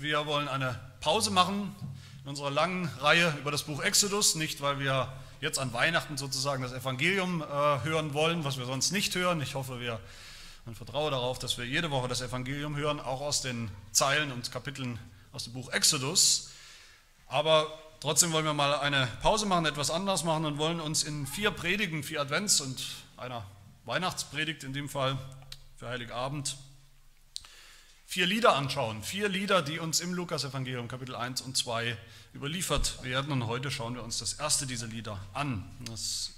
Wir wollen eine Pause machen in unserer langen Reihe über das Buch Exodus, nicht weil wir jetzt an Weihnachten sozusagen das Evangelium äh, hören wollen, was wir sonst nicht hören. Ich hoffe, wir und vertraue darauf, dass wir jede Woche das Evangelium hören, auch aus den Zeilen und Kapiteln aus dem Buch Exodus. Aber trotzdem wollen wir mal eine Pause machen, etwas anders machen und wollen uns in vier Predigen, vier Advents und einer Weihnachtspredigt in dem Fall für Heiligabend vier Lieder anschauen. Vier Lieder, die uns im Lukas-Evangelium Kapitel 1 und 2 überliefert werden. Und heute schauen wir uns das erste dieser Lieder an. Das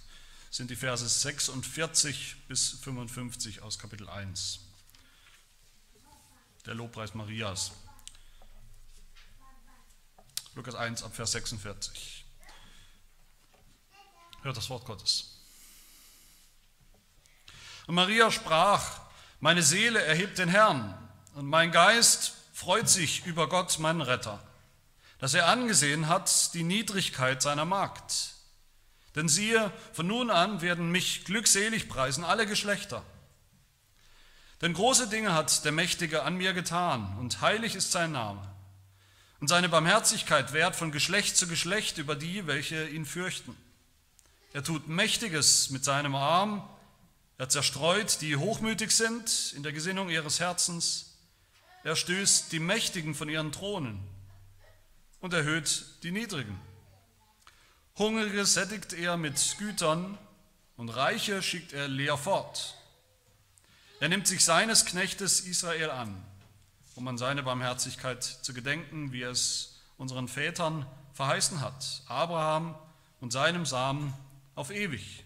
sind die Verse 46 bis 55 aus Kapitel 1. Der Lobpreis Marias. Lukas 1 ab Vers 46. Hört das Wort Gottes. Und Maria sprach, meine Seele erhebt den Herrn und mein Geist freut sich über Gott, meinen Retter, dass er angesehen hat die Niedrigkeit seiner Magd. Denn siehe, von nun an werden mich glückselig preisen alle Geschlechter. Denn große Dinge hat der Mächtige an mir getan, und heilig ist sein Name. Und seine Barmherzigkeit währt von Geschlecht zu Geschlecht über die, welche ihn fürchten. Er tut Mächtiges mit seinem Arm, er zerstreut, die hochmütig sind in der Gesinnung ihres Herzens, er stößt die Mächtigen von ihren Thronen und erhöht die Niedrigen. Hungrige sättigt er mit Gütern und Reiche schickt er leer fort. Er nimmt sich seines Knechtes Israel an, um an seine Barmherzigkeit zu gedenken, wie es unseren Vätern verheißen hat, Abraham und seinem Samen auf ewig.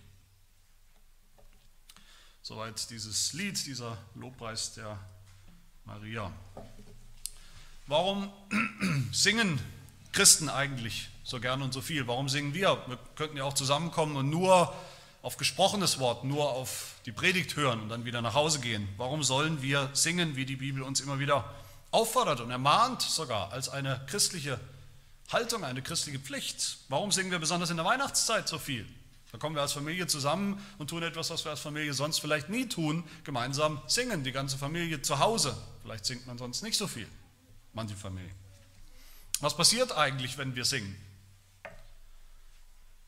Soweit dieses Lied, dieser Lobpreis der Maria. Warum singen Christen eigentlich so gern und so viel? Warum singen wir? Wir könnten ja auch zusammenkommen und nur auf gesprochenes Wort, nur auf die Predigt hören und dann wieder nach Hause gehen. Warum sollen wir singen, wie die Bibel uns immer wieder auffordert und ermahnt sogar als eine christliche Haltung, eine christliche Pflicht? Warum singen wir besonders in der Weihnachtszeit so viel? Da kommen wir als Familie zusammen und tun etwas, was wir als Familie sonst vielleicht nie tun, gemeinsam singen, die ganze Familie zu Hause. Vielleicht singt man sonst nicht so viel, manche Familien. Was passiert eigentlich, wenn wir singen?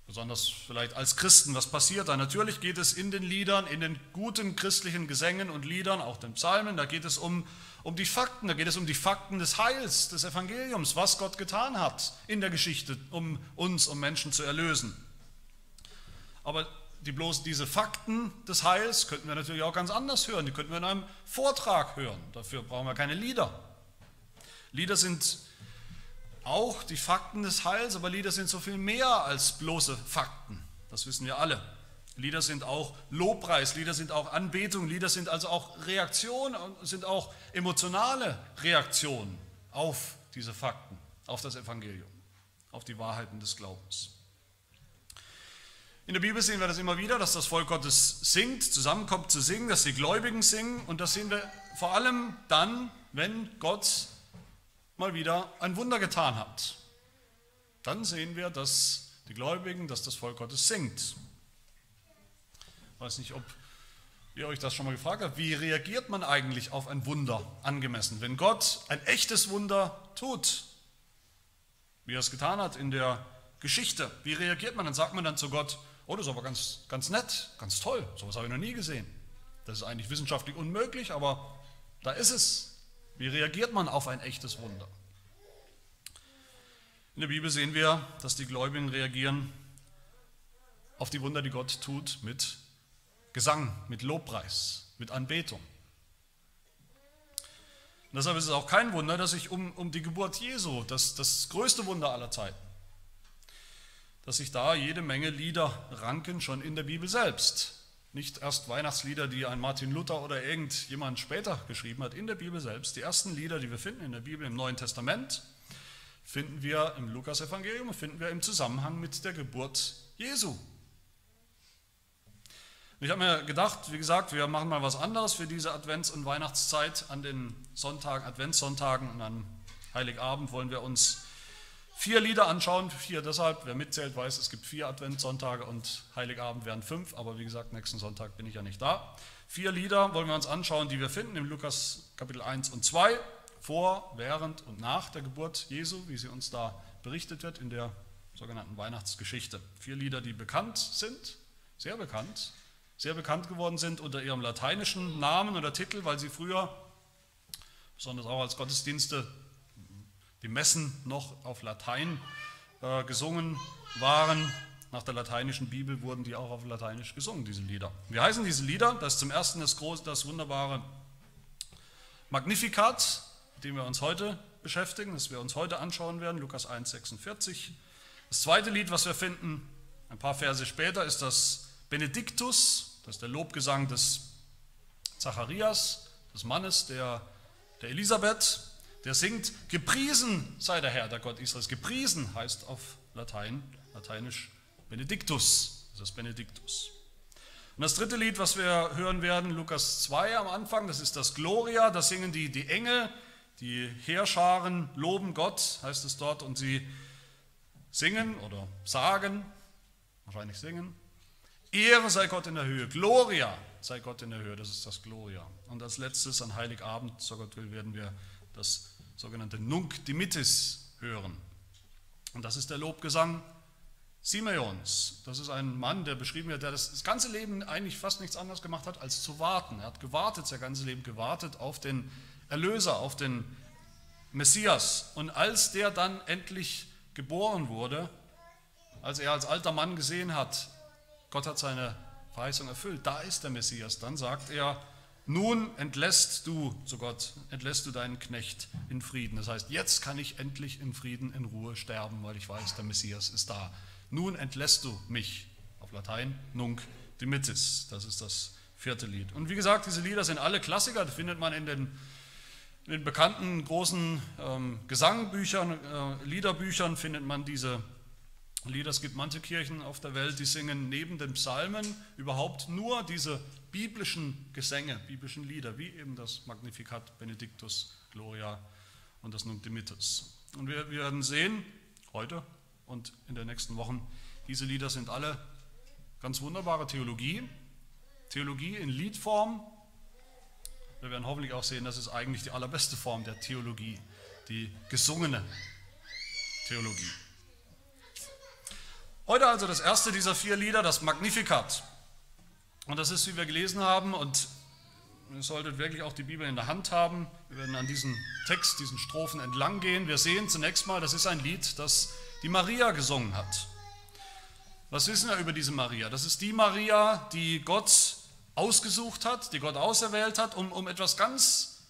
Besonders vielleicht als Christen, was passiert da? Natürlich geht es in den Liedern, in den guten christlichen Gesängen und Liedern, auch den Psalmen, da geht es um, um die Fakten, da geht es um die Fakten des Heils, des Evangeliums, was Gott getan hat in der Geschichte, um uns, um Menschen zu erlösen. Aber die bloß diese Fakten des Heils könnten wir natürlich auch ganz anders hören. Die könnten wir in einem Vortrag hören. Dafür brauchen wir keine Lieder. Lieder sind auch die Fakten des Heils, aber Lieder sind so viel mehr als bloße Fakten. Das wissen wir alle. Lieder sind auch Lobpreis, Lieder sind auch Anbetung, Lieder sind also auch Reaktion sind auch emotionale Reaktionen auf diese Fakten, auf das Evangelium, auf die Wahrheiten des Glaubens. In der Bibel sehen wir das immer wieder, dass das Volk Gottes singt, zusammenkommt zu singen, dass die Gläubigen singen und das sehen wir vor allem dann, wenn Gott mal wieder ein Wunder getan hat. Dann sehen wir, dass die Gläubigen, dass das Volk Gottes singt. Ich weiß nicht, ob ihr euch das schon mal gefragt habt. Wie reagiert man eigentlich auf ein Wunder angemessen? Wenn Gott ein echtes Wunder tut, wie er es getan hat in der Geschichte, wie reagiert man? Dann sagt man dann zu Gott, oh, das ist aber ganz, ganz nett, ganz toll, sowas habe ich noch nie gesehen. Das ist eigentlich wissenschaftlich unmöglich, aber da ist es. Wie reagiert man auf ein echtes Wunder? In der Bibel sehen wir, dass die Gläubigen reagieren auf die Wunder, die Gott tut, mit Gesang, mit Lobpreis, mit Anbetung. Und deshalb ist es auch kein Wunder, dass sich um, um die Geburt Jesu, das, das größte Wunder aller Zeiten, dass sich da jede Menge Lieder ranken, schon in der Bibel selbst. Nicht erst Weihnachtslieder, die ein Martin Luther oder irgendjemand später geschrieben hat, in der Bibel selbst. Die ersten Lieder, die wir finden in der Bibel im Neuen Testament, finden wir im Lukas-Evangelium und finden wir im Zusammenhang mit der Geburt Jesu. Ich habe mir gedacht, wie gesagt, wir machen mal was anderes für diese Advents- und Weihnachtszeit. An den Sonntagen, Adventssonntagen und an Heiligabend wollen wir uns vier Lieder anschauen, vier deshalb, wer mitzählt, weiß, es gibt vier Adventssonntage und Heiligabend wären fünf, aber wie gesagt, nächsten Sonntag bin ich ja nicht da. Vier Lieder wollen wir uns anschauen, die wir finden im Lukas Kapitel 1 und 2 vor, während und nach der Geburt Jesu, wie sie uns da berichtet wird in der sogenannten Weihnachtsgeschichte. Vier Lieder, die bekannt sind, sehr bekannt, sehr bekannt geworden sind unter ihrem lateinischen Namen oder Titel, weil sie früher, besonders auch als Gottesdienste, die Messen noch auf Latein äh, gesungen waren. Nach der lateinischen Bibel wurden die auch auf Lateinisch gesungen, diese Lieder. Wie heißen diese Lieder? Das ist zum ersten das, große, das wunderbare Magnificat, mit dem wir uns heute beschäftigen, das wir uns heute anschauen werden, Lukas 1, 46. Das zweite Lied, was wir finden, ein paar Verse später, ist das Benediktus, das ist der Lobgesang des Zacharias, des Mannes der, der Elisabeth, der singt, gepriesen sei der Herr, der Gott Israels. Gepriesen heißt auf Latein, lateinisch Benediktus, das ist Benediktus. Und das dritte Lied, was wir hören werden, Lukas 2 am Anfang, das ist das Gloria, da singen die, die Engel, die Heerscharen loben Gott, heißt es dort, und sie singen oder sagen, wahrscheinlich singen, Ehre sei Gott in der Höhe, Gloria sei Gott in der Höhe, das ist das Gloria. Und als letztes an Heiligabend, so Gott will, werden wir das sogenannte Nunc Dimittis hören. Und das ist der Lobgesang Simeons. Das ist ein Mann, der beschrieben wird, der das ganze Leben eigentlich fast nichts anderes gemacht hat, als zu warten. Er hat gewartet, sein ganzes Leben gewartet auf den Erlöser, auf den Messias. Und als der dann endlich geboren wurde, als er als alter Mann gesehen hat, Gott hat seine Verheißung erfüllt, da ist der Messias, dann sagt er, nun entlässt du, zu Gott, entlässt du deinen Knecht in Frieden. Das heißt, jetzt kann ich endlich in Frieden, in Ruhe sterben, weil ich weiß, der Messias ist da. Nun entlässt du mich. Auf Latein, nunc dimittis. Das ist das vierte Lied. Und wie gesagt, diese Lieder sind alle Klassiker, die findet man in den in den bekannten großen ähm, Gesangbüchern, äh, Liederbüchern findet man diese Lieder. Es gibt manche Kirchen auf der Welt, die singen neben den Psalmen überhaupt nur diese biblischen Gesänge, biblischen Lieder, wie eben das Magnificat, Benedictus, Gloria und das Nunc Dimittis. Und wir, wir werden sehen, heute und in den nächsten Wochen, diese Lieder sind alle ganz wunderbare Theologie. Theologie in Liedform, wir werden hoffentlich auch sehen, das ist eigentlich die allerbeste Form der Theologie, die gesungene Theologie. Heute also das erste dieser vier Lieder, das Magnificat. Und das ist, wie wir gelesen haben, und ihr solltet wirklich auch die Bibel in der Hand haben. Wir werden an diesem Text, diesen Strophen entlang gehen. Wir sehen zunächst mal, das ist ein Lied, das die Maria gesungen hat. Was wissen wir über diese Maria? Das ist die Maria, die Gott ausgesucht hat, die Gott auserwählt hat, um, um etwas ganz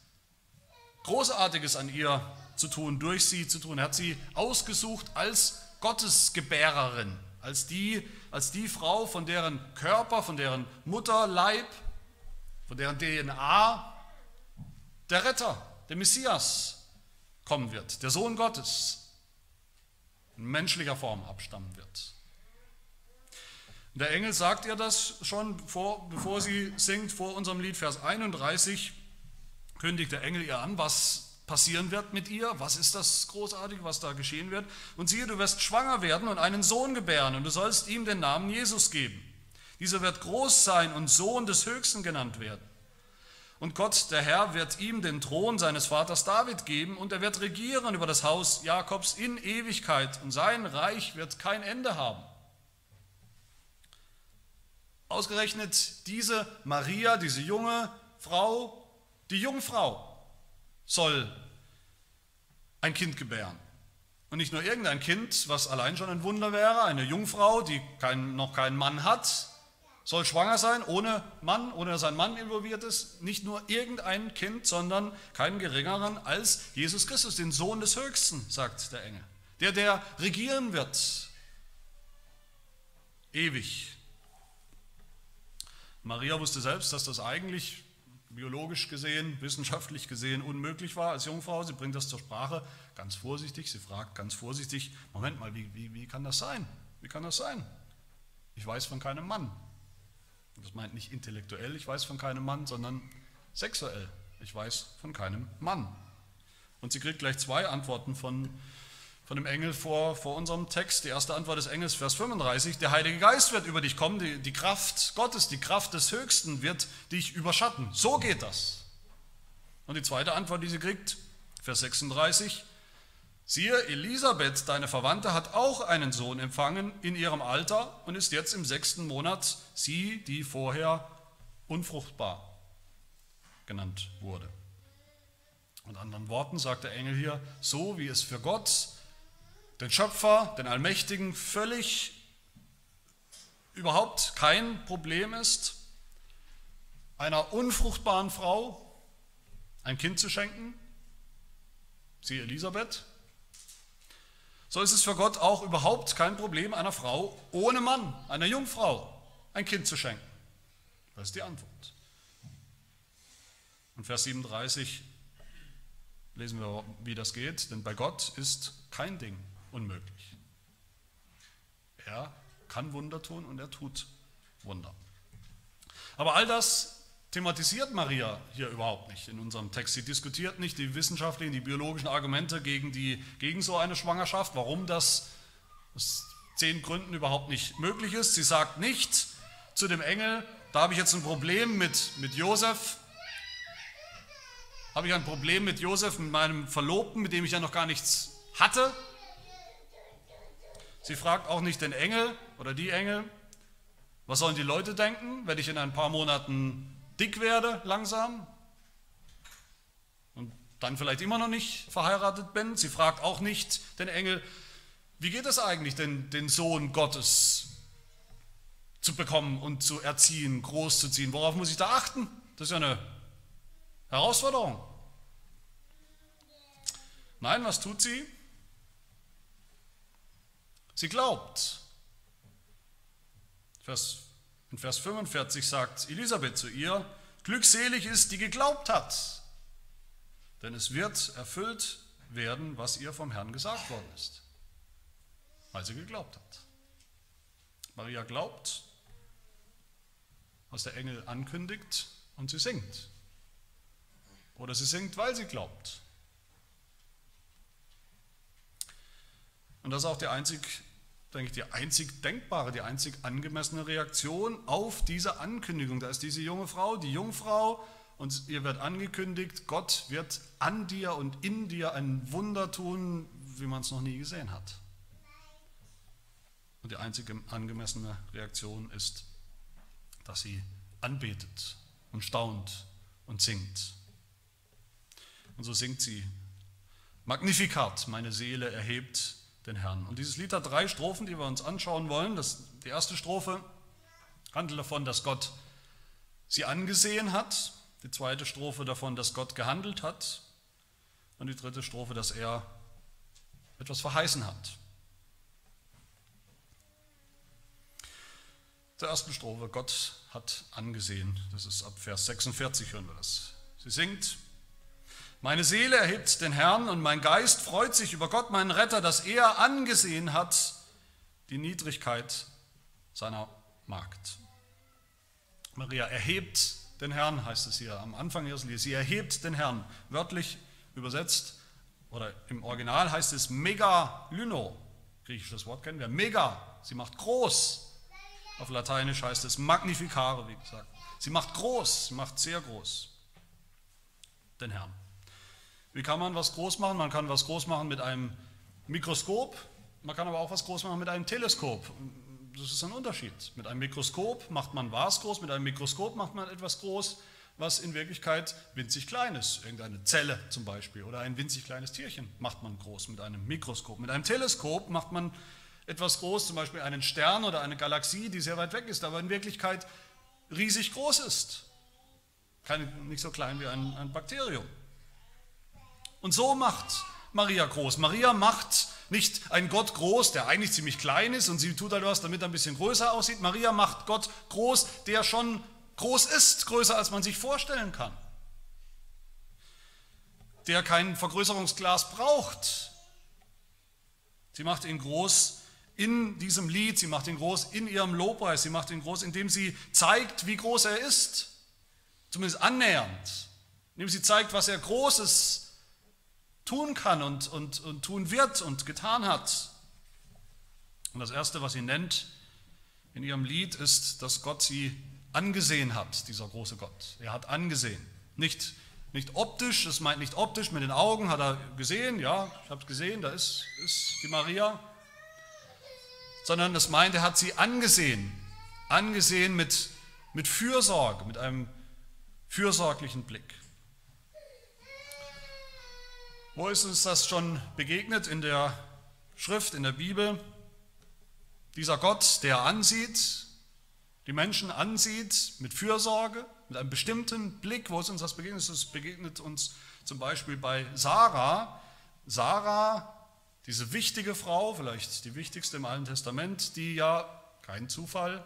Großartiges an ihr zu tun, durch sie zu tun. Er hat sie ausgesucht als Gottesgebärerin, als die, als die Frau, von deren Körper, von deren Mutterleib, von deren DNA der Retter, der Messias kommen wird, der Sohn Gottes in menschlicher Form abstammen wird. Der Engel sagt ihr das schon, vor, bevor sie singt, vor unserem Lied, Vers 31, kündigt der Engel ihr an, was passieren wird mit ihr, was ist das Großartige, was da geschehen wird. Und siehe, du wirst schwanger werden und einen Sohn gebären und du sollst ihm den Namen Jesus geben. Dieser wird groß sein und Sohn des Höchsten genannt werden. Und Gott, der Herr, wird ihm den Thron seines Vaters David geben und er wird regieren über das Haus Jakobs in Ewigkeit und sein Reich wird kein Ende haben. Ausgerechnet diese Maria, diese junge Frau, die Jungfrau soll ein Kind gebären. Und nicht nur irgendein Kind, was allein schon ein Wunder wäre, eine Jungfrau, die kein, noch keinen Mann hat, soll schwanger sein, ohne Mann, ohne dass ein Mann involviert ist. Nicht nur irgendein Kind, sondern keinen geringeren als Jesus Christus, den Sohn des Höchsten, sagt der Engel. Der, der regieren wird, ewig Maria wusste selbst, dass das eigentlich biologisch gesehen, wissenschaftlich gesehen unmöglich war als Jungfrau. Sie bringt das zur Sprache ganz vorsichtig. Sie fragt ganz vorsichtig, Moment mal, wie, wie, wie kann das sein? Wie kann das sein? Ich weiß von keinem Mann. Das meint nicht intellektuell, ich weiß von keinem Mann, sondern sexuell. Ich weiß von keinem Mann. Und sie kriegt gleich zwei Antworten von von dem Engel vor, vor unserem Text. Die erste Antwort des Engels, Vers 35, der Heilige Geist wird über dich kommen, die, die Kraft Gottes, die Kraft des Höchsten wird dich überschatten. So geht das. Und die zweite Antwort, die sie kriegt, Vers 36. Siehe, Elisabeth, deine Verwandte, hat auch einen Sohn empfangen in ihrem Alter und ist jetzt im sechsten Monat, sie, die vorher unfruchtbar genannt wurde. Mit anderen Worten sagt der Engel hier, so wie es für Gott, den Schöpfer, den Allmächtigen, völlig überhaupt kein Problem ist, einer unfruchtbaren Frau ein Kind zu schenken, sie Elisabeth, so ist es für Gott auch überhaupt kein Problem, einer Frau ohne Mann, einer Jungfrau, ein Kind zu schenken. Das ist die Antwort. Und Vers 37 lesen wir, wie das geht, denn bei Gott ist kein Ding unmöglich. Er kann Wunder tun und er tut Wunder. Aber all das thematisiert Maria hier überhaupt nicht in unserem Text. Sie diskutiert nicht die wissenschaftlichen, die biologischen Argumente gegen, die, gegen so eine Schwangerschaft, warum das aus zehn Gründen überhaupt nicht möglich ist. Sie sagt nicht zu dem Engel, da habe ich jetzt ein Problem mit, mit Josef, habe ich ein Problem mit Josef, mit meinem Verlobten, mit dem ich ja noch gar nichts hatte. Sie fragt auch nicht den Engel oder die Engel, was sollen die Leute denken, wenn ich in ein paar Monaten dick werde langsam und dann vielleicht immer noch nicht verheiratet bin. Sie fragt auch nicht den Engel, wie geht es eigentlich, den, den Sohn Gottes zu bekommen und zu erziehen, großzuziehen? Worauf muss ich da achten? Das ist ja eine Herausforderung. Nein, was tut sie? Sie glaubt. Vers in Vers 45 sagt Elisabeth zu ihr, glückselig ist, die geglaubt hat, denn es wird erfüllt werden, was ihr vom Herrn gesagt worden ist, weil sie geglaubt hat. Maria glaubt, was der Engel ankündigt, und sie singt. Oder sie singt, weil sie glaubt. Und das ist auch der einzig denke ich, die einzig denkbare, die einzig angemessene Reaktion auf diese Ankündigung. Da ist diese junge Frau, die Jungfrau, und ihr wird angekündigt, Gott wird an dir und in dir ein Wunder tun, wie man es noch nie gesehen hat. Und die einzige angemessene Reaktion ist, dass sie anbetet und staunt und singt. Und so singt sie, Magnificat, meine Seele erhebt den Herrn. Und dieses Lied hat drei Strophen, die wir uns anschauen wollen. Das, die erste Strophe handelt davon, dass Gott sie angesehen hat. Die zweite Strophe davon, dass Gott gehandelt hat. Und die dritte Strophe, dass er etwas verheißen hat. Der ersten Strophe, Gott hat angesehen. Das ist ab Vers 46 hören wir das. Sie singt, meine Seele erhebt den Herrn und mein Geist freut sich über Gott, meinen Retter, dass er angesehen hat die Niedrigkeit seiner Magd. Maria erhebt den Herrn, heißt es hier am Anfang ihres Liedes. Sie erhebt den Herrn, wörtlich übersetzt, oder im Original heißt es Megalyno, griechisches Wort kennen wir, Mega, sie macht groß. Auf Lateinisch heißt es Magnificare, wie gesagt. Sie macht groß, sie macht sehr groß den Herrn. Wie kann man was groß machen? Man kann was groß machen mit einem Mikroskop, man kann aber auch was groß machen mit einem Teleskop. Das ist ein Unterschied. Mit einem Mikroskop macht man was groß, mit einem Mikroskop macht man etwas groß, was in Wirklichkeit winzig klein ist. Irgendeine Zelle zum Beispiel oder ein winzig kleines Tierchen macht man groß mit einem Mikroskop. Mit einem Teleskop macht man etwas groß, zum Beispiel einen Stern oder eine Galaxie, die sehr weit weg ist, aber in Wirklichkeit riesig groß ist. Kein, nicht so klein wie ein, ein Bakterium. Und so macht Maria groß. Maria macht nicht einen Gott groß, der eigentlich ziemlich klein ist und sie tut halt was, damit er ein bisschen größer aussieht. Maria macht Gott groß, der schon groß ist, größer als man sich vorstellen kann. Der kein Vergrößerungsglas braucht. Sie macht ihn groß in diesem Lied, sie macht ihn groß in ihrem Lobpreis, sie macht ihn groß, indem sie zeigt, wie groß er ist. Zumindest annähernd. Indem sie zeigt, was er Großes ist tun kann und, und, und tun wird und getan hat. Und das Erste, was sie nennt in ihrem Lied, ist, dass Gott sie angesehen hat, dieser große Gott. Er hat angesehen. Nicht, Nicht optisch, das meint nicht optisch, mit den Augen hat er gesehen, ja, ich habe es gesehen, da ist, ist die Maria. Sondern das meint, er hat sie angesehen, angesehen mit, mit Fürsorge, mit einem fürsorglichen Blick. Wo ist uns das schon begegnet in der Schrift, in der Bibel? Dieser Gott, der ansieht, die Menschen ansieht mit Fürsorge, mit einem bestimmten Blick. Wo ist uns das begegnet? Es begegnet uns zum Beispiel bei Sarah. Sarah, diese wichtige Frau, vielleicht die wichtigste im Alten Testament, die ja, kein Zufall,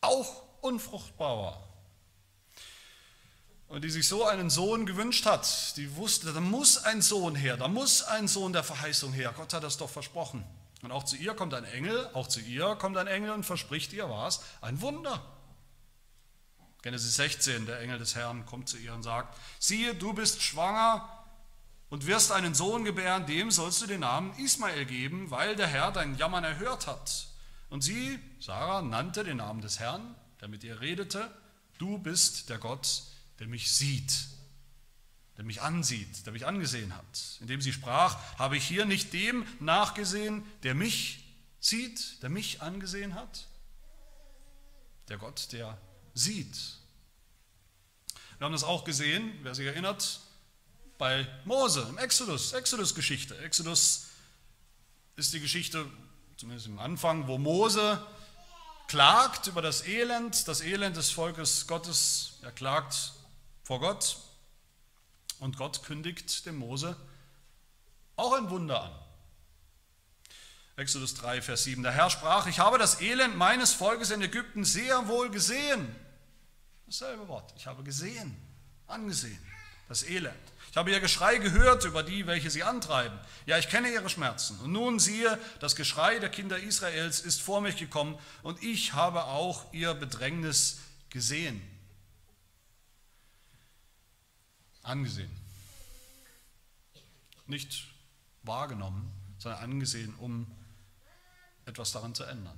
auch unfruchtbar war und die sich so einen Sohn gewünscht hat, die wusste, da muss ein Sohn her, da muss ein Sohn der Verheißung her. Gott hat das doch versprochen. Und auch zu ihr kommt ein Engel, auch zu ihr kommt ein Engel und verspricht ihr was? Ein Wunder. Genesis 16, der Engel des Herrn kommt zu ihr und sagt, siehe, du bist schwanger und wirst einen Sohn gebären, dem sollst du den Namen Ismael geben, weil der Herr dein Jammern erhört hat. Und sie, Sarah, nannte den Namen des Herrn, der mit ihr redete, du bist der Gott, der mich sieht, der mich ansieht, der mich angesehen hat. Indem sie sprach, habe ich hier nicht dem nachgesehen, der mich sieht, der mich angesehen hat? Der Gott, der sieht. Wir haben das auch gesehen, wer sich erinnert, bei Mose im Exodus, Exodus-Geschichte. Exodus ist die Geschichte, zumindest im Anfang, wo Mose klagt über das Elend, das Elend des Volkes Gottes. Er klagt vor Gott und Gott kündigt dem Mose auch ein Wunder an. Exodus 3, Vers 7. Der Herr sprach, ich habe das Elend meines Volkes in Ägypten sehr wohl gesehen. Dasselbe Wort. Ich habe gesehen, angesehen, das Elend. Ich habe ihr Geschrei gehört über die, welche sie antreiben. Ja, ich kenne ihre Schmerzen. Und nun siehe, das Geschrei der Kinder Israels ist vor mich gekommen und ich habe auch ihr Bedrängnis gesehen. Angesehen. Nicht wahrgenommen, sondern angesehen, um etwas daran zu ändern.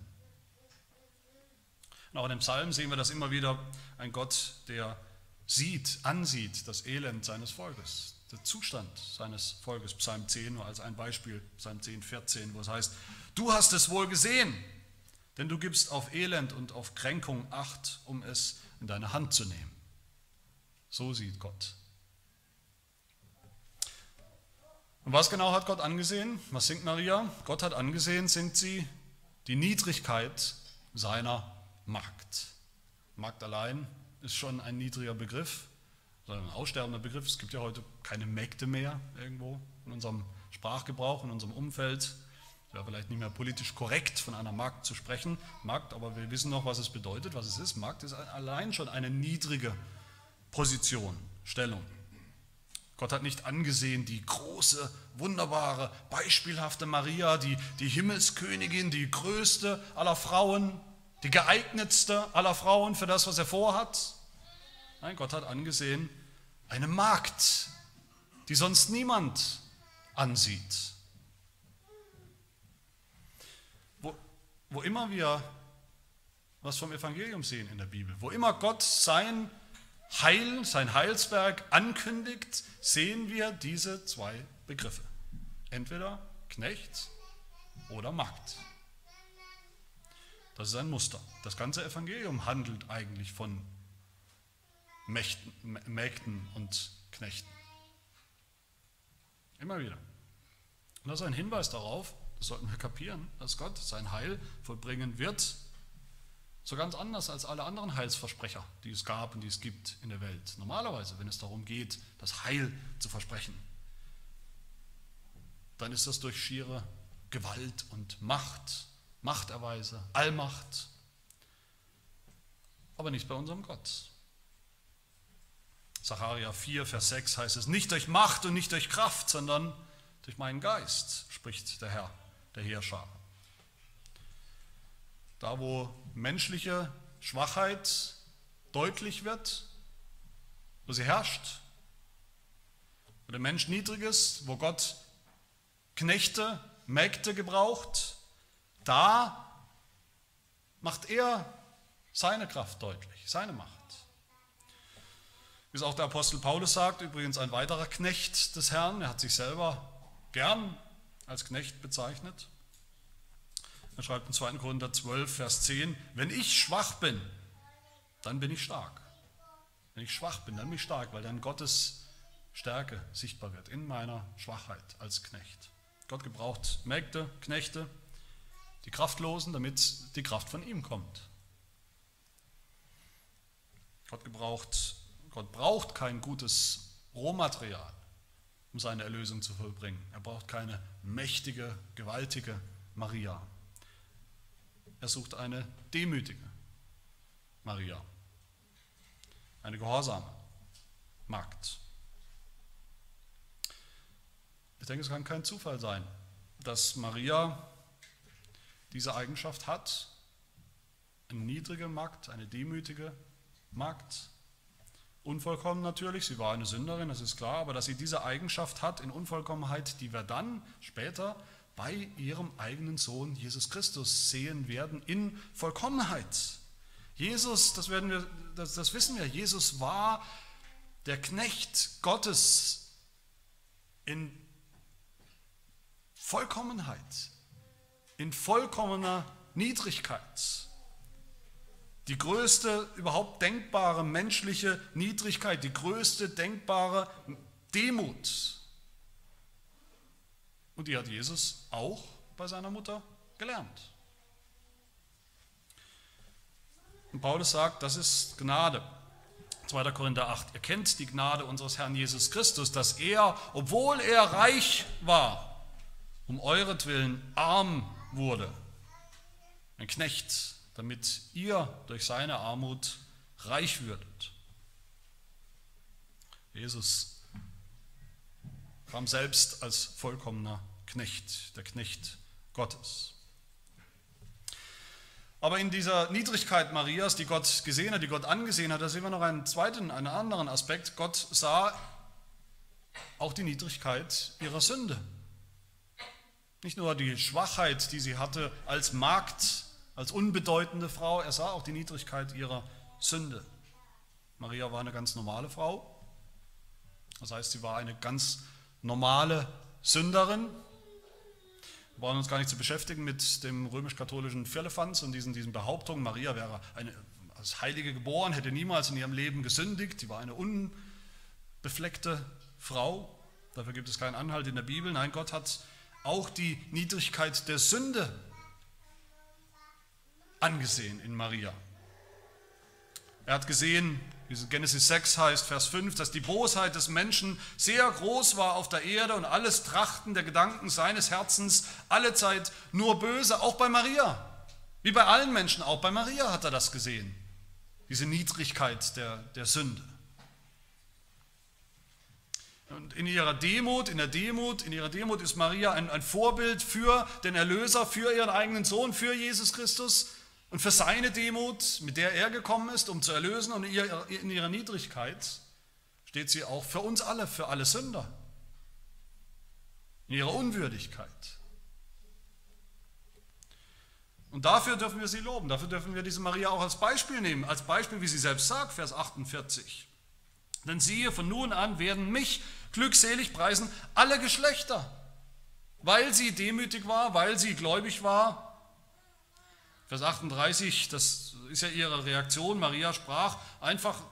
Und auch in dem Psalm sehen wir das immer wieder, ein Gott, der sieht, ansieht das Elend seines Volkes, der Zustand seines Volkes. Psalm 10 nur als ein Beispiel, Psalm 10, 14, wo es heißt, du hast es wohl gesehen, denn du gibst auf Elend und auf Kränkung Acht, um es in deine Hand zu nehmen. So sieht Gott Und was genau hat Gott angesehen? Was singt Maria? Gott hat angesehen, singt sie, die Niedrigkeit seiner Magd. Magd allein ist schon ein niedriger Begriff, sondern ein aussterbender Begriff. Es gibt ja heute keine Mägde mehr irgendwo in unserem Sprachgebrauch, in unserem Umfeld. Es wäre vielleicht nicht mehr politisch korrekt, von einer Magd zu sprechen. Magd, aber wir wissen noch, was es bedeutet, was es ist. Magd ist allein schon eine niedrige Position, Stellung. Gott hat nicht angesehen die große, wunderbare, beispielhafte Maria, die, die Himmelskönigin, die größte aller Frauen, die geeignetste aller Frauen für das, was er vorhat. Nein, Gott hat angesehen eine Magd, die sonst niemand ansieht. Wo, wo immer wir was vom Evangelium sehen in der Bibel, wo immer Gott sein Heil, sein Heilswerk ankündigt, sehen wir diese zwei Begriffe. Entweder Knecht oder Magd. Das ist ein Muster. Das ganze Evangelium handelt eigentlich von Mächten, Mägden und Knechten. Immer wieder. Und das ist ein Hinweis darauf, das sollten wir kapieren, dass Gott sein Heil vollbringen wird so ganz anders als alle anderen Heilsversprecher, die es gab und die es gibt in der Welt. Normalerweise, wenn es darum geht, das Heil zu versprechen, dann ist das durch schiere Gewalt und Macht, Machterweise, Allmacht, aber nicht bei unserem Gott. Sacharja 4, Vers 6 heißt es, nicht durch Macht und nicht durch Kraft, sondern durch meinen Geist, spricht der Herr, der Heerschar. Da, wo menschliche Schwachheit deutlich wird, wo sie herrscht, wo der Mensch niedrig ist, wo Gott Knechte, Mägde gebraucht, da macht er seine Kraft deutlich, seine Macht. Wie es auch der Apostel Paulus sagt, übrigens ein weiterer Knecht des Herrn, er hat sich selber gern als Knecht bezeichnet. Er schreibt in 2. Korinther 12, Vers 10, wenn ich schwach bin, dann bin ich stark. Wenn ich schwach bin, dann bin ich stark, weil dann Gottes Stärke sichtbar wird in meiner Schwachheit als Knecht. Gott gebraucht Mägde, Knechte, die Kraftlosen, damit die Kraft von ihm kommt. Gott gebraucht, Gott braucht kein gutes Rohmaterial, um seine Erlösung zu vollbringen. Er braucht keine mächtige, gewaltige Maria. Er sucht eine demütige Maria, eine gehorsame Magd. Ich denke, es kann kein Zufall sein, dass Maria diese Eigenschaft hat, eine niedrige Magd, eine demütige Magd, unvollkommen natürlich, sie war eine Sünderin, das ist klar, aber dass sie diese Eigenschaft hat in Unvollkommenheit, die wir dann später bei ihrem eigenen Sohn Jesus Christus sehen werden in Vollkommenheit. Jesus, das, werden wir, das, das wissen wir, Jesus war der Knecht Gottes in Vollkommenheit, in vollkommener Niedrigkeit. Die größte überhaupt denkbare menschliche Niedrigkeit, die größte denkbare Demut. Und die hat Jesus auch bei seiner Mutter gelernt. Und Paulus sagt, das ist Gnade. 2. Korinther 8. Ihr kennt die Gnade unseres Herrn Jesus Christus, dass er, obwohl er reich war, um euretwillen arm wurde, ein Knecht, damit ihr durch seine Armut reich würdet. Jesus kam selbst als vollkommener Knecht, der Knecht Gottes. Aber in dieser Niedrigkeit Marias, die Gott gesehen hat, die Gott angesehen hat, da sehen wir noch einen zweiten, einen anderen Aspekt. Gott sah auch die Niedrigkeit ihrer Sünde. Nicht nur die Schwachheit, die sie hatte als Magd, als unbedeutende Frau, er sah auch die Niedrigkeit ihrer Sünde. Maria war eine ganz normale Frau, das heißt, sie war eine ganz normale Sünderin. Wir brauchen uns gar nicht zu beschäftigen mit dem römisch-katholischen Firlefanz und diesen, diesen Behauptungen. Maria wäre eine, als Heilige geboren, hätte niemals in ihrem Leben gesündigt. Sie war eine unbefleckte Frau. Dafür gibt es keinen Anhalt in der Bibel. Nein, Gott hat auch die Niedrigkeit der Sünde angesehen in Maria. Er hat gesehen, Genesis 6 heißt, Vers 5, dass die Bosheit des Menschen sehr groß war auf der Erde und alles Trachten der Gedanken seines Herzens alle Zeit nur böse, auch bei Maria. Wie bei allen Menschen, auch bei Maria hat er das gesehen, diese Niedrigkeit der, der Sünde. Und in ihrer Demut, in der Demut, in ihrer Demut ist Maria ein, ein Vorbild für den Erlöser, für ihren eigenen Sohn, für Jesus Christus und für seine Demut, mit der er gekommen ist, um zu erlösen. Und in ihrer Niedrigkeit steht sie auch für uns alle, für alle Sünder. In ihrer Unwürdigkeit. Und dafür dürfen wir sie loben, dafür dürfen wir diese Maria auch als Beispiel nehmen, als Beispiel, wie sie selbst sagt, Vers 48. Denn siehe, von nun an werden mich glückselig preisen alle Geschlechter, weil sie demütig war, weil sie gläubig war. Vers 38, das ist ja ihre Reaktion. Maria sprach einfach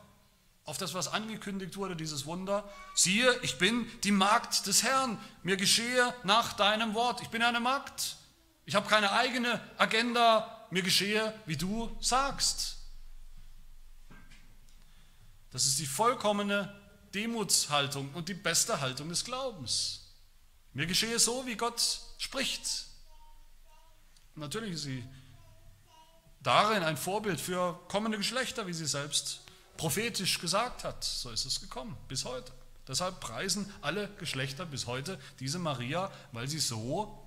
auf das, was angekündigt wurde, dieses Wunder. Siehe, ich bin die Magd des Herrn. Mir geschehe nach deinem Wort. Ich bin eine Magd. Ich habe keine eigene Agenda. Mir geschehe, wie du sagst. Das ist die vollkommene Demutshaltung und die beste Haltung des Glaubens. Mir geschehe so, wie Gott spricht. Natürlich ist sie darin ein Vorbild für kommende Geschlechter, wie sie selbst prophetisch gesagt hat. So ist es gekommen, bis heute. Deshalb preisen alle Geschlechter bis heute diese Maria, weil sie so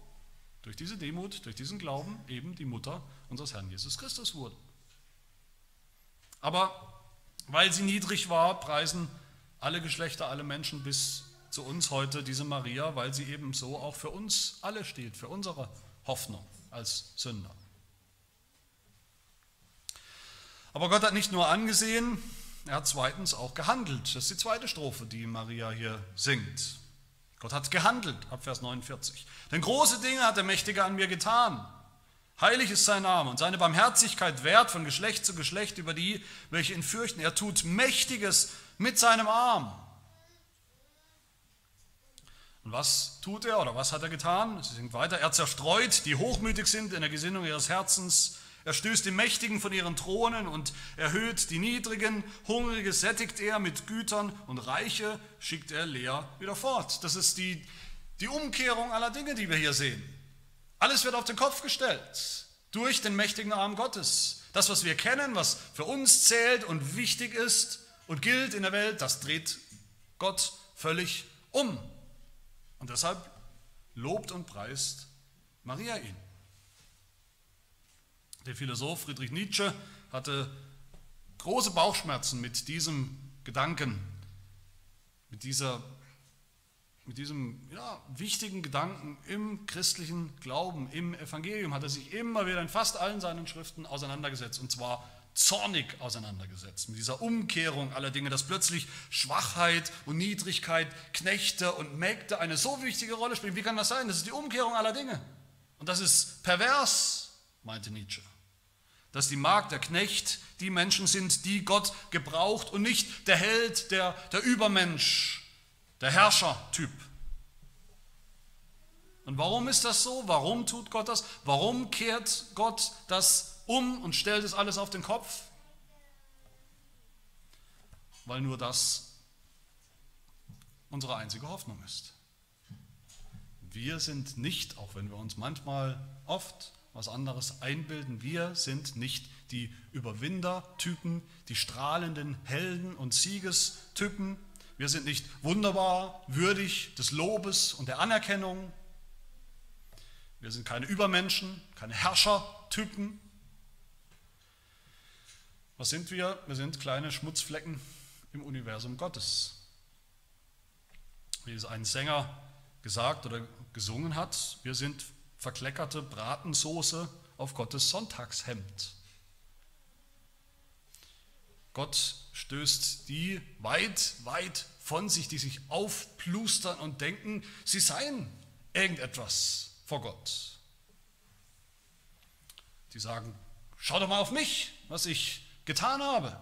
durch diese Demut, durch diesen Glauben eben die Mutter unseres Herrn Jesus Christus wurde. Aber weil sie niedrig war, preisen alle Geschlechter, alle Menschen bis zu uns heute diese Maria, weil sie eben so auch für uns alle steht, für unsere Hoffnung als Sünder. Aber Gott hat nicht nur angesehen, er hat zweitens auch gehandelt. Das ist die zweite Strophe, die Maria hier singt. Gott hat gehandelt, ab Vers 49. Denn große Dinge hat der Mächtige an mir getan. Heilig ist sein Name und seine Barmherzigkeit wert von Geschlecht zu Geschlecht über die, welche ihn fürchten. Er tut Mächtiges mit seinem Arm. Und was tut er oder was hat er getan? Sie singt weiter. Er zerstreut, die hochmütig sind in der Gesinnung ihres Herzens. Er stößt die Mächtigen von ihren Thronen und erhöht die Niedrigen. Hungrige sättigt er mit Gütern und Reiche schickt er leer wieder fort. Das ist die, die Umkehrung aller Dinge, die wir hier sehen. Alles wird auf den Kopf gestellt durch den mächtigen Arm Gottes. Das, was wir kennen, was für uns zählt und wichtig ist und gilt in der Welt, das dreht Gott völlig um. Und deshalb lobt und preist Maria ihn. Der Philosoph Friedrich Nietzsche hatte große Bauchschmerzen mit diesem Gedanken, mit, dieser, mit diesem ja, wichtigen Gedanken im christlichen Glauben, im Evangelium, hat er sich immer wieder in fast allen seinen Schriften auseinandergesetzt, und zwar zornig auseinandergesetzt, mit dieser Umkehrung aller Dinge, dass plötzlich Schwachheit und Niedrigkeit, Knechte und Mägde eine so wichtige Rolle spielen. Wie kann das sein? Das ist die Umkehrung aller Dinge. Und das ist pervers, meinte Nietzsche. Dass die Magd, der Knecht, die Menschen sind, die Gott gebraucht und nicht der Held, der, der Übermensch, der Herrschertyp. Und warum ist das so? Warum tut Gott das? Warum kehrt Gott das um und stellt es alles auf den Kopf, weil nur das unsere einzige Hoffnung ist. Wir sind nicht, auch wenn wir uns manchmal oft was anderes einbilden, wir sind nicht die Überwindertypen, die strahlenden Helden und Siegestypen. Wir sind nicht wunderbar, würdig des Lobes und der Anerkennung. Wir sind keine Übermenschen, keine Herrschertypen. Was sind wir? Wir sind kleine Schmutzflecken im Universum Gottes. Wie es ein Sänger gesagt oder gesungen hat, wir sind verkleckerte Bratensoße auf Gottes Sonntagshemd. Gott stößt die weit, weit von sich, die sich aufplustern und denken, sie seien irgendetwas vor Gott. Die sagen, schau doch mal auf mich, was ich getan habe.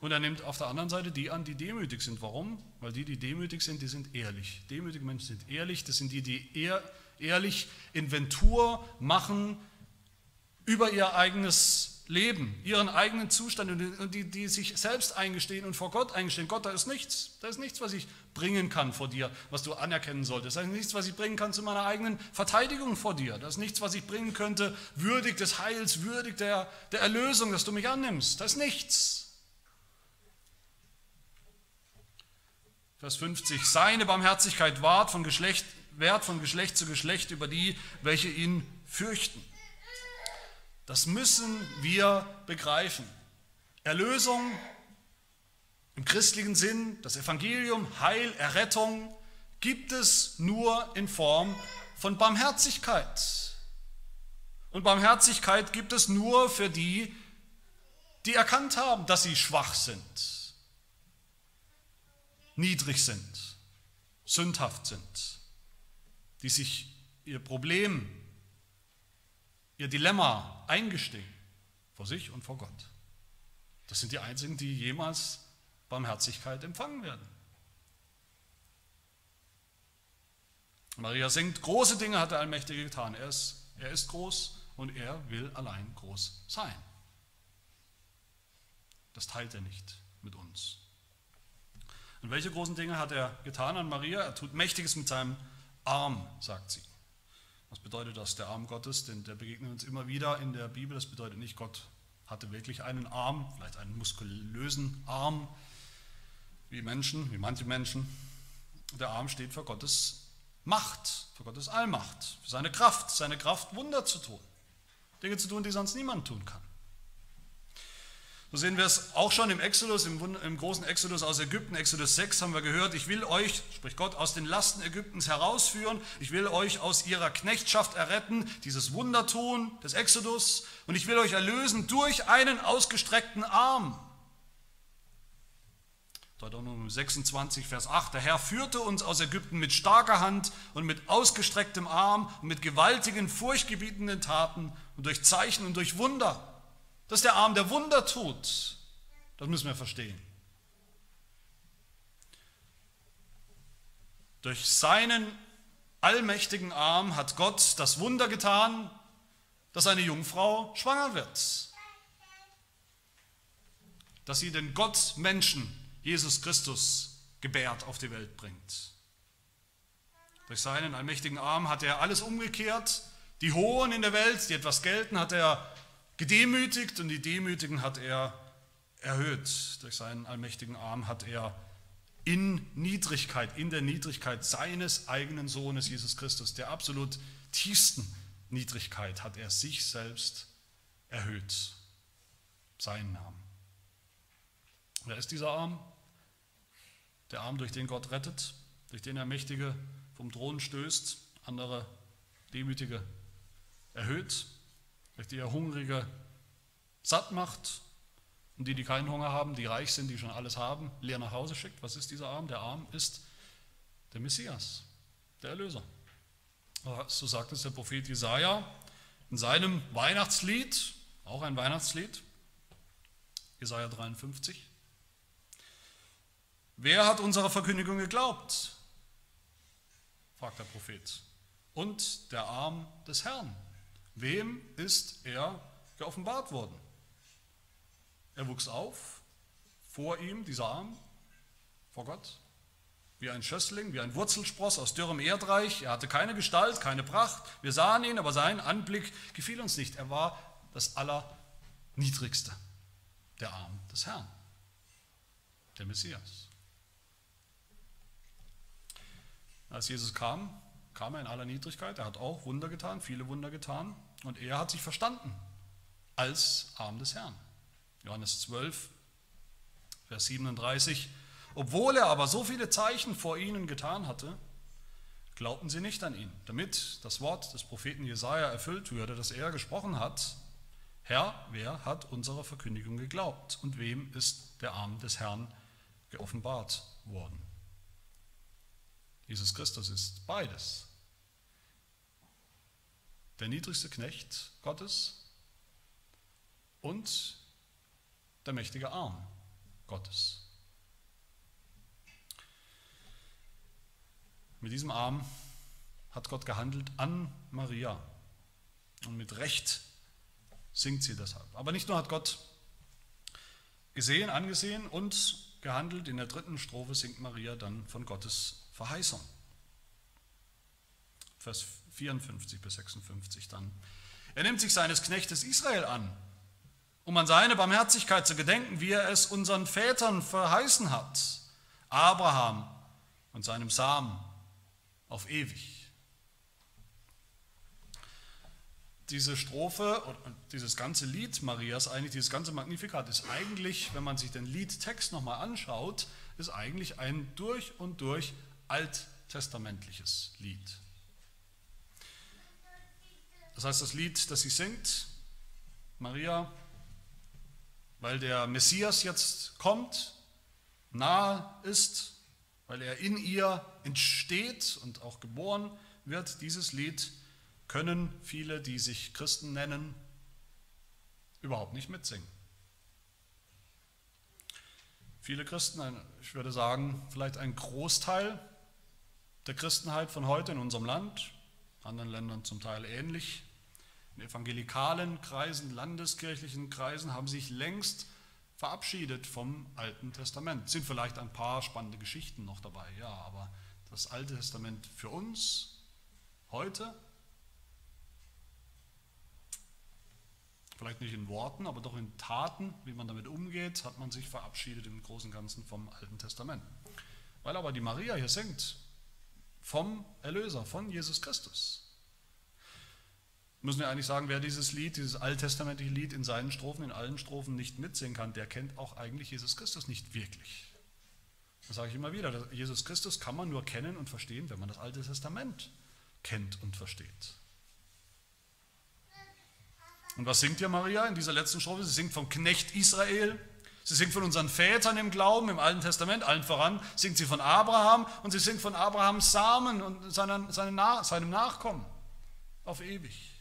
Und er nimmt auf der anderen Seite die an, die demütig sind. Warum? Weil die, die demütig sind, die sind ehrlich. Demütige Menschen sind ehrlich. Das sind die, die ehr, ehrlich Inventur machen über ihr eigenes leben, ihren eigenen Zustand und die, die sich selbst eingestehen und vor Gott eingestehen. Gott, da ist nichts, da ist nichts, was ich bringen kann vor dir, was du anerkennen solltest. Da ist nichts, was ich bringen kann zu meiner eigenen Verteidigung vor dir. Da ist nichts, was ich bringen könnte, würdig des Heils, würdig der, der Erlösung, dass du mich annimmst. Da ist nichts. Vers 50, seine Barmherzigkeit wahrt von Geschlecht, wert von Geschlecht zu Geschlecht über die, welche ihn fürchten. Das müssen wir begreifen. Erlösung im christlichen Sinn, das Evangelium, Heil, Errettung gibt es nur in Form von Barmherzigkeit. Und Barmherzigkeit gibt es nur für die, die erkannt haben, dass sie schwach sind, niedrig sind, sündhaft sind, die sich ihr Problem ihr Dilemma eingestehen vor sich und vor Gott. Das sind die einzigen, die jemals Barmherzigkeit empfangen werden. Maria singt, große Dinge hat der Allmächtige getan. Er ist, er ist groß und er will allein groß sein. Das teilt er nicht mit uns. Und welche großen Dinge hat er getan an Maria? Er tut Mächtiges mit seinem Arm, sagt sie. Was bedeutet das? Der Arm Gottes, denn der begegnet uns immer wieder in der Bibel. Das bedeutet nicht, Gott hatte wirklich einen Arm, vielleicht einen muskulösen Arm, wie Menschen, wie manche Menschen. Der Arm steht für Gottes Macht, für Gottes Allmacht, für seine Kraft, seine Kraft, Wunder zu tun. Dinge zu tun, die sonst niemand tun kann. So sehen wir es auch schon im Exodus, im, im, großen Exodus aus Ägypten, Exodus 6 haben wir gehört, ich will euch, spricht Gott, aus den Lasten Ägyptens herausführen, ich will euch aus ihrer Knechtschaft erretten, dieses Wunder tun des Exodus, und ich will euch erlösen durch einen ausgestreckten Arm. Deuteronomium 26, Vers 8, der Herr führte uns aus Ägypten mit starker Hand und mit ausgestrecktem Arm und mit gewaltigen, furchtgebietenden Taten und durch Zeichen und durch Wunder. Das ist der Arm, der Wunder tut. Das müssen wir verstehen. Durch seinen allmächtigen Arm hat Gott das Wunder getan, dass eine Jungfrau schwanger wird. Dass sie den Gott Menschen, Jesus Christus, gebärt auf die Welt bringt. Durch seinen allmächtigen Arm hat er alles umgekehrt. Die Hohen in der Welt, die etwas gelten, hat er gedemütigt und die Demütigen hat er erhöht. Durch seinen allmächtigen Arm hat er in Niedrigkeit, in der Niedrigkeit seines eigenen Sohnes Jesus Christus, der absolut tiefsten Niedrigkeit, hat er sich selbst erhöht. Seinen Namen. Wer ist dieser Arm? Der Arm, durch den Gott rettet, durch den er Mächtige vom Thron stößt, andere Demütige erhöht die er Hungrige satt macht und die, die keinen Hunger haben, die reich sind, die schon alles haben, leer nach Hause schickt. Was ist dieser Arm? Der Arm ist der Messias, der Erlöser. So sagt es der Prophet Jesaja in seinem Weihnachtslied, auch ein Weihnachtslied, Jesaja 53. Wer hat unserer Verkündigung geglaubt? fragt der Prophet. Und der Arm des Herrn Wem ist er geoffenbart worden? Er wuchs auf, vor ihm, dieser Arm, vor Gott, wie ein Schössling, wie ein Wurzelspross aus dürrem Erdreich. Er hatte keine Gestalt, keine Pracht. Wir sahen ihn, aber sein Anblick gefiel uns nicht. Er war das Allerniedrigste, der Arm des Herrn, der Messias. Als Jesus kam, kam er in aller Niedrigkeit. Er hat auch Wunder getan, viele Wunder getan. Und er hat sich verstanden als Arm des Herrn. Johannes 12, Vers 37. Obwohl er aber so viele Zeichen vor ihnen getan hatte, glaubten sie nicht an ihn, damit das Wort des Propheten Jesaja erfüllt würde, das er gesprochen hat. Herr, wer hat unserer Verkündigung geglaubt und wem ist der Arm des Herrn geoffenbart worden? Jesus Christus ist beides der niedrigste Knecht Gottes und der mächtige Arm Gottes. Mit diesem Arm hat Gott gehandelt an Maria. Und mit Recht singt sie deshalb. Aber nicht nur hat Gott gesehen, angesehen und gehandelt, in der dritten Strophe singt Maria dann von Gottes Verheißung. Vers 54 bis 56 dann. Er nimmt sich seines Knechtes Israel an, um an seine Barmherzigkeit zu gedenken, wie er es unseren Vätern verheißen hat, Abraham und seinem Samen auf ewig. Diese Strophe und dieses ganze Lied Marias, eigentlich dieses ganze Magnifikat, ist eigentlich, wenn man sich den Liedtext nochmal anschaut, ist eigentlich ein durch und durch alttestamentliches Lied. Das heißt, das Lied, das sie singt, Maria, weil der Messias jetzt kommt, nahe ist, weil er in ihr entsteht und auch geboren wird, dieses Lied können viele, die sich Christen nennen, überhaupt nicht mitsingen. Viele Christen, ich würde sagen, vielleicht ein Großteil der Christenheit von heute in unserem Land, anderen Ländern zum Teil ähnlich, in evangelikalen Kreisen, landeskirchlichen Kreisen haben sich längst verabschiedet vom Alten Testament. Es sind vielleicht ein paar spannende Geschichten noch dabei, ja, aber das Alte Testament für uns heute, vielleicht nicht in Worten, aber doch in Taten, wie man damit umgeht, hat man sich verabschiedet im Großen und Ganzen vom Alten Testament. Weil aber die Maria hier singt vom Erlöser, von Jesus Christus. Müssen wir eigentlich sagen, wer dieses Lied, dieses alttestamentliche Lied in seinen Strophen, in allen Strophen nicht mitsingen kann, der kennt auch eigentlich Jesus Christus nicht wirklich. Das sage ich immer wieder. Jesus Christus kann man nur kennen und verstehen, wenn man das Alte Testament kennt und versteht. Und was singt hier Maria in dieser letzten Strophe? Sie singt vom Knecht Israel. Sie singt von unseren Vätern im Glauben, im Alten Testament, allen voran singt sie von Abraham und sie singt von Abrahams Samen und seinem, seinem Nachkommen auf ewig.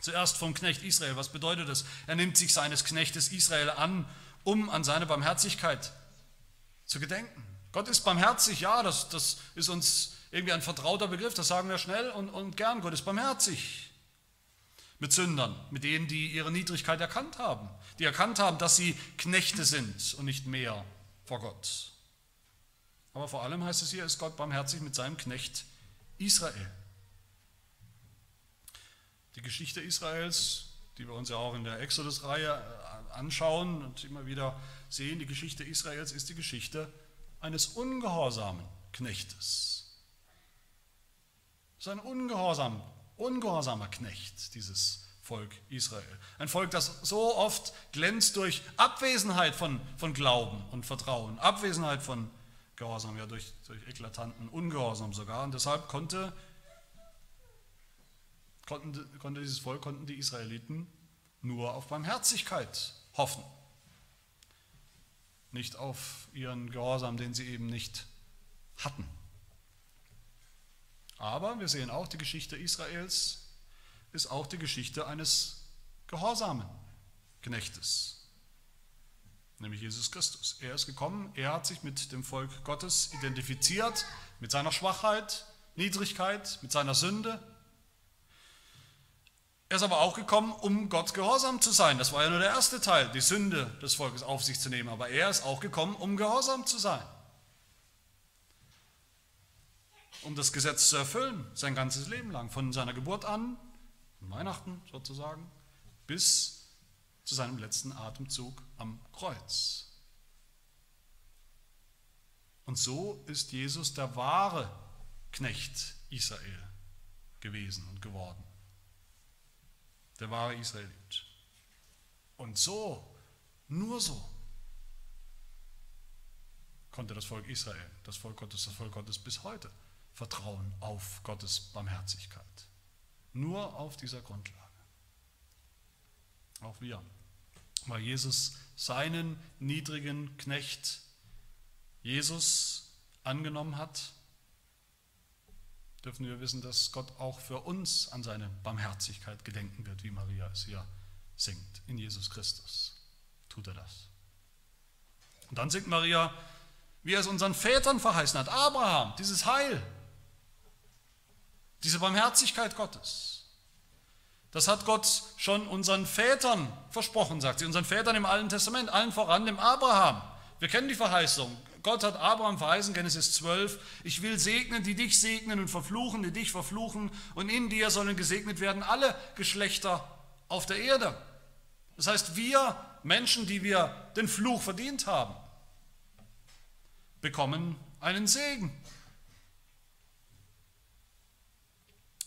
Zuerst vom Knecht Israel. Was bedeutet das? Er nimmt sich seines Knechtes Israel an, um an seine Barmherzigkeit zu gedenken. Gott ist barmherzig, ja, das, das ist uns irgendwie ein vertrauter Begriff, das sagen wir schnell und, und gern. Gott ist barmherzig mit Sündern, mit denen, die ihre Niedrigkeit erkannt haben, die erkannt haben, dass sie Knechte sind und nicht mehr vor Gott. Aber vor allem heißt es hier, ist Gott barmherzig mit seinem Knecht Israel. Die Geschichte Israels, die wir uns ja auch in der Exodus-Reihe anschauen und immer wieder sehen, die Geschichte Israels ist die Geschichte eines ungehorsamen Knechtes. Es ist ein ungehorsam, ungehorsamer Knecht, dieses Volk Israel. Ein Volk, das so oft glänzt durch Abwesenheit von, von Glauben und Vertrauen, Abwesenheit von Gehorsam, ja durch, durch eklatanten Ungehorsam sogar. Und deshalb konnte, konnten, konnte dieses Volk, konnten die Israeliten nur auf Barmherzigkeit hoffen. Nicht auf ihren Gehorsam, den sie eben nicht hatten. Aber wir sehen auch, die Geschichte Israels ist auch die Geschichte eines gehorsamen Knechtes, nämlich Jesus Christus. Er ist gekommen, er hat sich mit dem Volk Gottes identifiziert, mit seiner Schwachheit, Niedrigkeit, mit seiner Sünde, er ist aber auch gekommen, um Gott gehorsam zu sein. Das war ja nur der erste Teil, die Sünde des Volkes auf sich zu nehmen. Aber er ist auch gekommen, um gehorsam zu sein. Um das Gesetz zu erfüllen, sein ganzes Leben lang. Von seiner Geburt an, Weihnachten sozusagen, bis zu seinem letzten Atemzug am Kreuz. Und so ist Jesus der wahre Knecht Israel gewesen und geworden der wahre Israelit. Und so, nur so, konnte das Volk Israel, das Volk Gottes, das Volk Gottes bis heute vertrauen auf Gottes Barmherzigkeit. Nur auf dieser Grundlage. Auch wir. Weil Jesus seinen niedrigen Knecht Jesus angenommen hat dürfen wir wissen, dass Gott auch für uns an seine Barmherzigkeit gedenken wird, wie Maria es hier singt. In Jesus Christus tut er das. Und dann singt Maria, wie er es unseren Vätern verheißen hat, Abraham, dieses Heil, diese Barmherzigkeit Gottes. Das hat Gott schon unseren Vätern versprochen, sagt sie, unseren Vätern im Alten Testament, allen voran dem Abraham. Wir kennen die Verheißung. Gott hat Abraham verheißen, Genesis 12, ich will segnen, die dich segnen und verfluchen, die dich verfluchen und in dir sollen gesegnet werden alle Geschlechter auf der Erde. Das heißt, wir Menschen, die wir den Fluch verdient haben, bekommen einen Segen.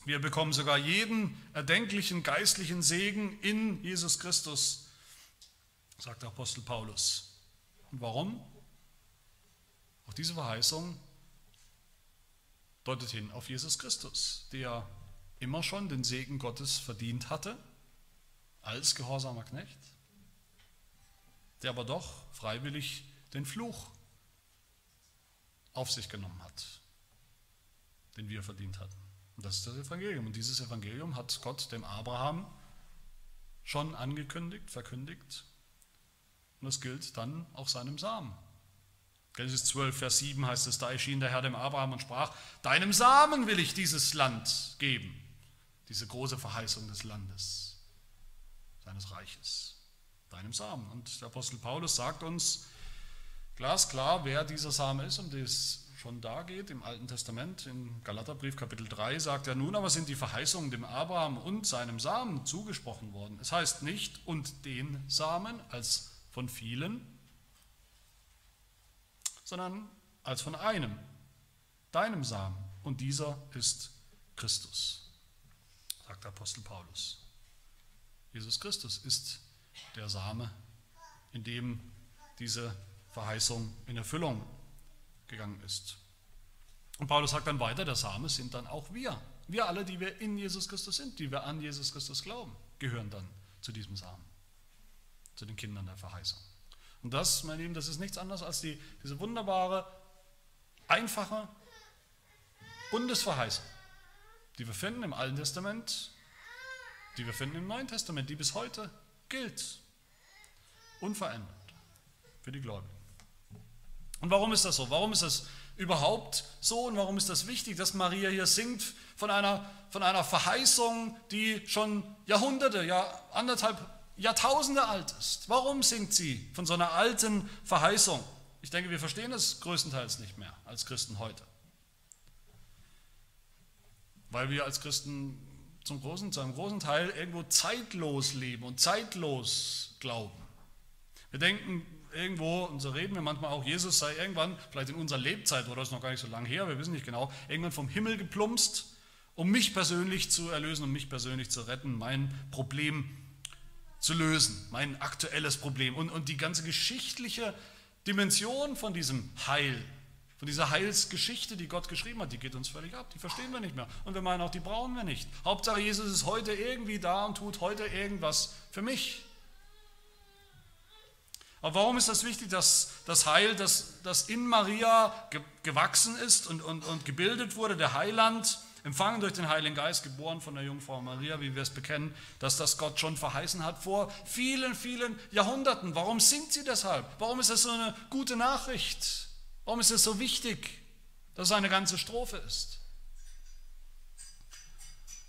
Wir bekommen sogar jeden erdenklichen geistlichen Segen in Jesus Christus, sagt der Apostel Paulus. Und warum? Auch diese Verheißung deutet hin auf Jesus Christus, der immer schon den Segen Gottes verdient hatte, als gehorsamer Knecht, der aber doch freiwillig den Fluch auf sich genommen hat, den wir verdient hatten. Und das ist das Evangelium. Und dieses Evangelium hat Gott dem Abraham schon angekündigt, verkündigt. Und es gilt dann auch seinem Samen. Genesis 12, Vers 7 heißt es, da erschien der Herr dem Abraham und sprach, deinem Samen will ich dieses Land geben. Diese große Verheißung des Landes, seines Reiches. Deinem Samen. Und der Apostel Paulus sagt uns glasklar, wer dieser Same ist, um den es schon da geht im Alten Testament. Im Galaterbrief Kapitel 3 sagt er, nun aber sind die Verheißungen dem Abraham und seinem Samen zugesprochen worden. Es heißt nicht und den Samen als von vielen, sondern als von einem, deinem Samen. Und dieser ist Christus. Sagt Apostel Paulus. Jesus Christus ist der Same, in dem diese Verheißung in Erfüllung gegangen ist. Und Paulus sagt dann weiter, der Same sind dann auch wir. Wir alle, die wir in Jesus Christus sind, die wir an Jesus Christus glauben, gehören dann zu diesem Samen, zu den Kindern der Verheißung. Und das, meine Lieben, das ist nichts anderes als die, diese wunderbare, einfache Bundesverheißung, die wir finden im Alten Testament, die wir finden im Neuen Testament, die bis heute gilt, unverändert für die Gläubigen. Und warum ist das so? Warum ist das überhaupt so und warum ist das wichtig, dass Maria hier singt von einer, von einer Verheißung, die schon Jahrhunderte, ja anderthalb Jahrtausende alt ist? Warum singt sie von so einer alten Verheißung? Ich denke, wir verstehen es größtenteils nicht mehr als Christen heute. Weil wir als Christen zum großen, zu einem großen Teil irgendwo zeitlos leben und zeitlos glauben. Wir denken, irgendwo, und so reden wir manchmal auch, Jesus sei irgendwann, vielleicht in unserer Lebzeit, oder ist noch gar nicht so lange her, wir wissen nicht genau, irgendwann vom Himmel geplumpst, um mich persönlich zu erlösen, um mich persönlich zu retten, mein Problem zu lösen, mein aktuelles Problem. Und, und die ganze geschichtliche Dimension von diesem Heil, von dieser Heilsgeschichte, die Gott geschrieben hat, die geht uns völlig ab. Die verstehen wir nicht mehr. Und wir meinen auch, die brauchen wir nicht. Hauptsache, Jesus ist heute irgendwie da und tut heute irgendwas für mich. Aber warum ist das wichtig, dass das Heil, das, das in Maria gewachsen ist und, und, und gebildet wurde, der Heiland, empfangen durch den Heiligen Geist, geboren von der Jungfrau Maria, wie wir es bekennen, dass das Gott schon verheißen hat vor vielen, vielen Jahrhunderten. Warum singt sie deshalb? Warum ist es so eine gute Nachricht? Warum ist es so wichtig, dass es eine ganze Strophe ist?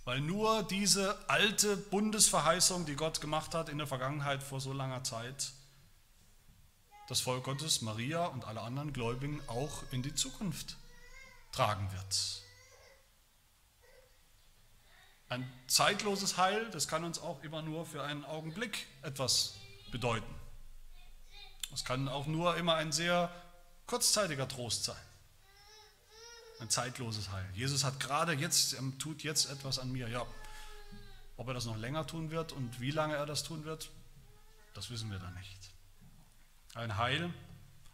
Weil nur diese alte Bundesverheißung, die Gott gemacht hat in der Vergangenheit vor so langer Zeit, das Volk Gottes, Maria und alle anderen Gläubigen auch in die Zukunft tragen wird. Ein zeitloses Heil, das kann uns auch immer nur für einen Augenblick etwas bedeuten. Es kann auch nur immer ein sehr kurzzeitiger Trost sein. Ein zeitloses Heil. Jesus hat gerade jetzt, er tut jetzt etwas an mir. Ja, ob er das noch länger tun wird und wie lange er das tun wird, das wissen wir dann nicht. Ein Heil,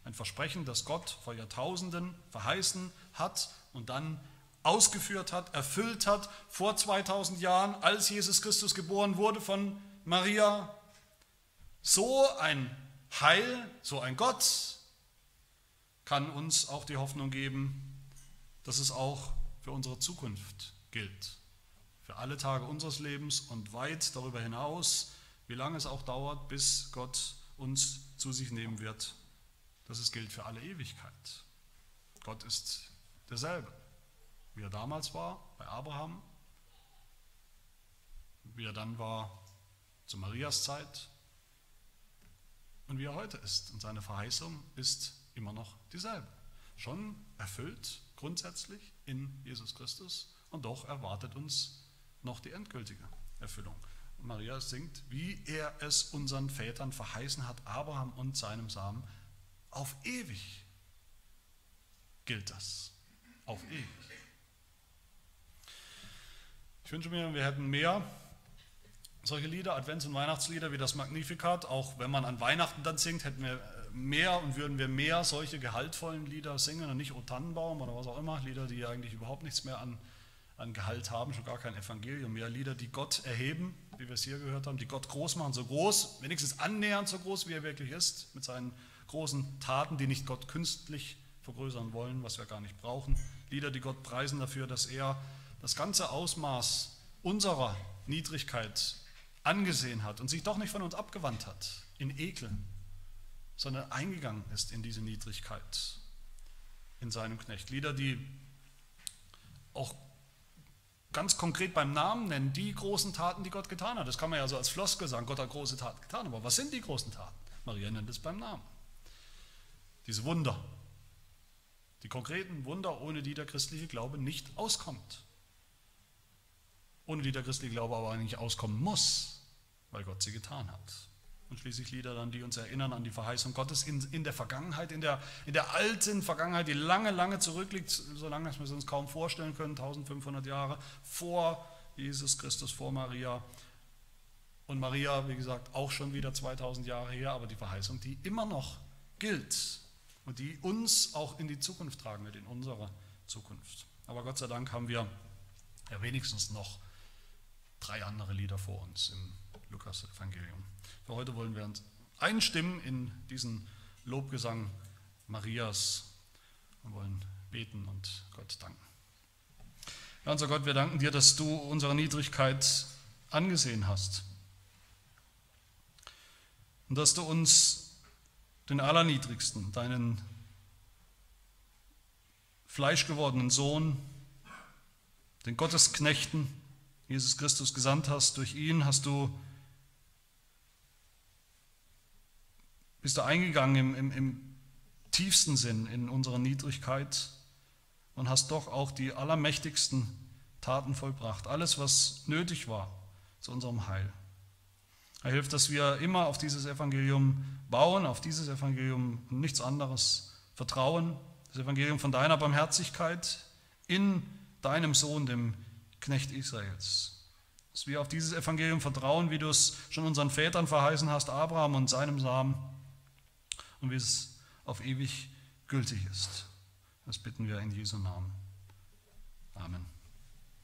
ein Versprechen, das Gott vor Jahrtausenden verheißen hat und dann ausgeführt hat, erfüllt hat vor 2000 Jahren, als Jesus Christus geboren wurde von Maria. So ein Heil, so ein Gott kann uns auch die Hoffnung geben, dass es auch für unsere Zukunft gilt. Für alle Tage unseres Lebens und weit darüber hinaus, wie lange es auch dauert, bis Gott uns zu sich nehmen wird, dass es gilt für alle Ewigkeit. Gott ist derselbe, wie er damals war bei Abraham, wie er dann war zu Marias Zeit und wie er heute ist. Und seine Verheißung ist immer noch dieselbe. Schon erfüllt grundsätzlich in Jesus Christus und doch erwartet uns noch die endgültige Erfüllung. Maria singt, wie er es unseren Vätern verheißen hat, Abraham und seinem Samen, auf ewig gilt das. Auf ewig. Ich wünsche mir, wir hätten mehr solche Lieder, Advents- und Weihnachtslieder wie das Magnificat. Auch wenn man an Weihnachten dann singt, hätten wir mehr und würden wir mehr solche gehaltvollen Lieder singen und nicht O Tannenbaum oder was auch immer, Lieder, die eigentlich überhaupt nichts mehr an, an Gehalt haben, schon gar kein Evangelium, mehr Lieder, die Gott erheben, wie wir es hier gehört haben, die Gott groß machen, so groß, wenigstens annähernd so groß, wie er wirklich ist, mit seinen großen Taten, die nicht Gott künstlich vergrößern wollen, was wir gar nicht brauchen. Lieder, die Gott preisen dafür, dass er das ganze Ausmaß unserer Niedrigkeit angesehen hat und sich doch nicht von uns abgewandt hat, in Ekel, sondern eingegangen ist in diese Niedrigkeit in seinem Knecht. Lieder, die auch ganz konkret beim Namen nennen, die großen Taten, die Gott getan hat. Das kann man ja so als Floskel sagen, Gott hat große Taten getan. Aber was sind die großen Taten? Maria nennt es beim Namen. Diese Wunder, die konkreten Wunder, ohne die der christliche Glaube nicht auskommt. Ohne die der christliche Glaube aber nicht auskommen muss, weil Gott sie getan hat. Und schließlich Lieder dann, die uns erinnern an die Verheißung Gottes in, in der Vergangenheit, in der, in der alten Vergangenheit, die lange, lange zurückliegt, so lange, dass wir es uns kaum vorstellen können, 1500 Jahre vor Jesus Christus vor Maria. Und Maria, wie gesagt, auch schon wieder 2000 Jahre her, aber die Verheißung, die immer noch gilt und die uns auch in die Zukunft tragen wird, in unserer Zukunft. Aber Gott sei Dank haben wir ja wenigstens noch drei andere Lieder vor uns im Lukas-Evangelium. Für heute wollen wir uns einstimmen in diesen Lobgesang Marias und wollen beten und Gott danken. Ja, unser Gott, wir danken dir, dass du unsere Niedrigkeit angesehen hast und dass du uns den Allerniedrigsten, deinen fleischgewordenen Sohn, den Gottesknechten, Jesus Christus gesandt hast. Durch ihn hast du, bist du eingegangen im, im, im tiefsten Sinn in unsere Niedrigkeit und hast doch auch die allermächtigsten Taten vollbracht. Alles, was nötig war zu unserem Heil. Er hilft, dass wir immer auf dieses Evangelium bauen, auf dieses Evangelium und nichts anderes vertrauen. Das Evangelium von deiner Barmherzigkeit in deinem Sohn, dem Knecht Israels. Dass wir auf dieses Evangelium vertrauen, wie du es schon unseren Vätern verheißen hast, Abraham und seinem Samen, und wie es auf ewig gültig ist. Das bitten wir in Jesu Namen. Amen.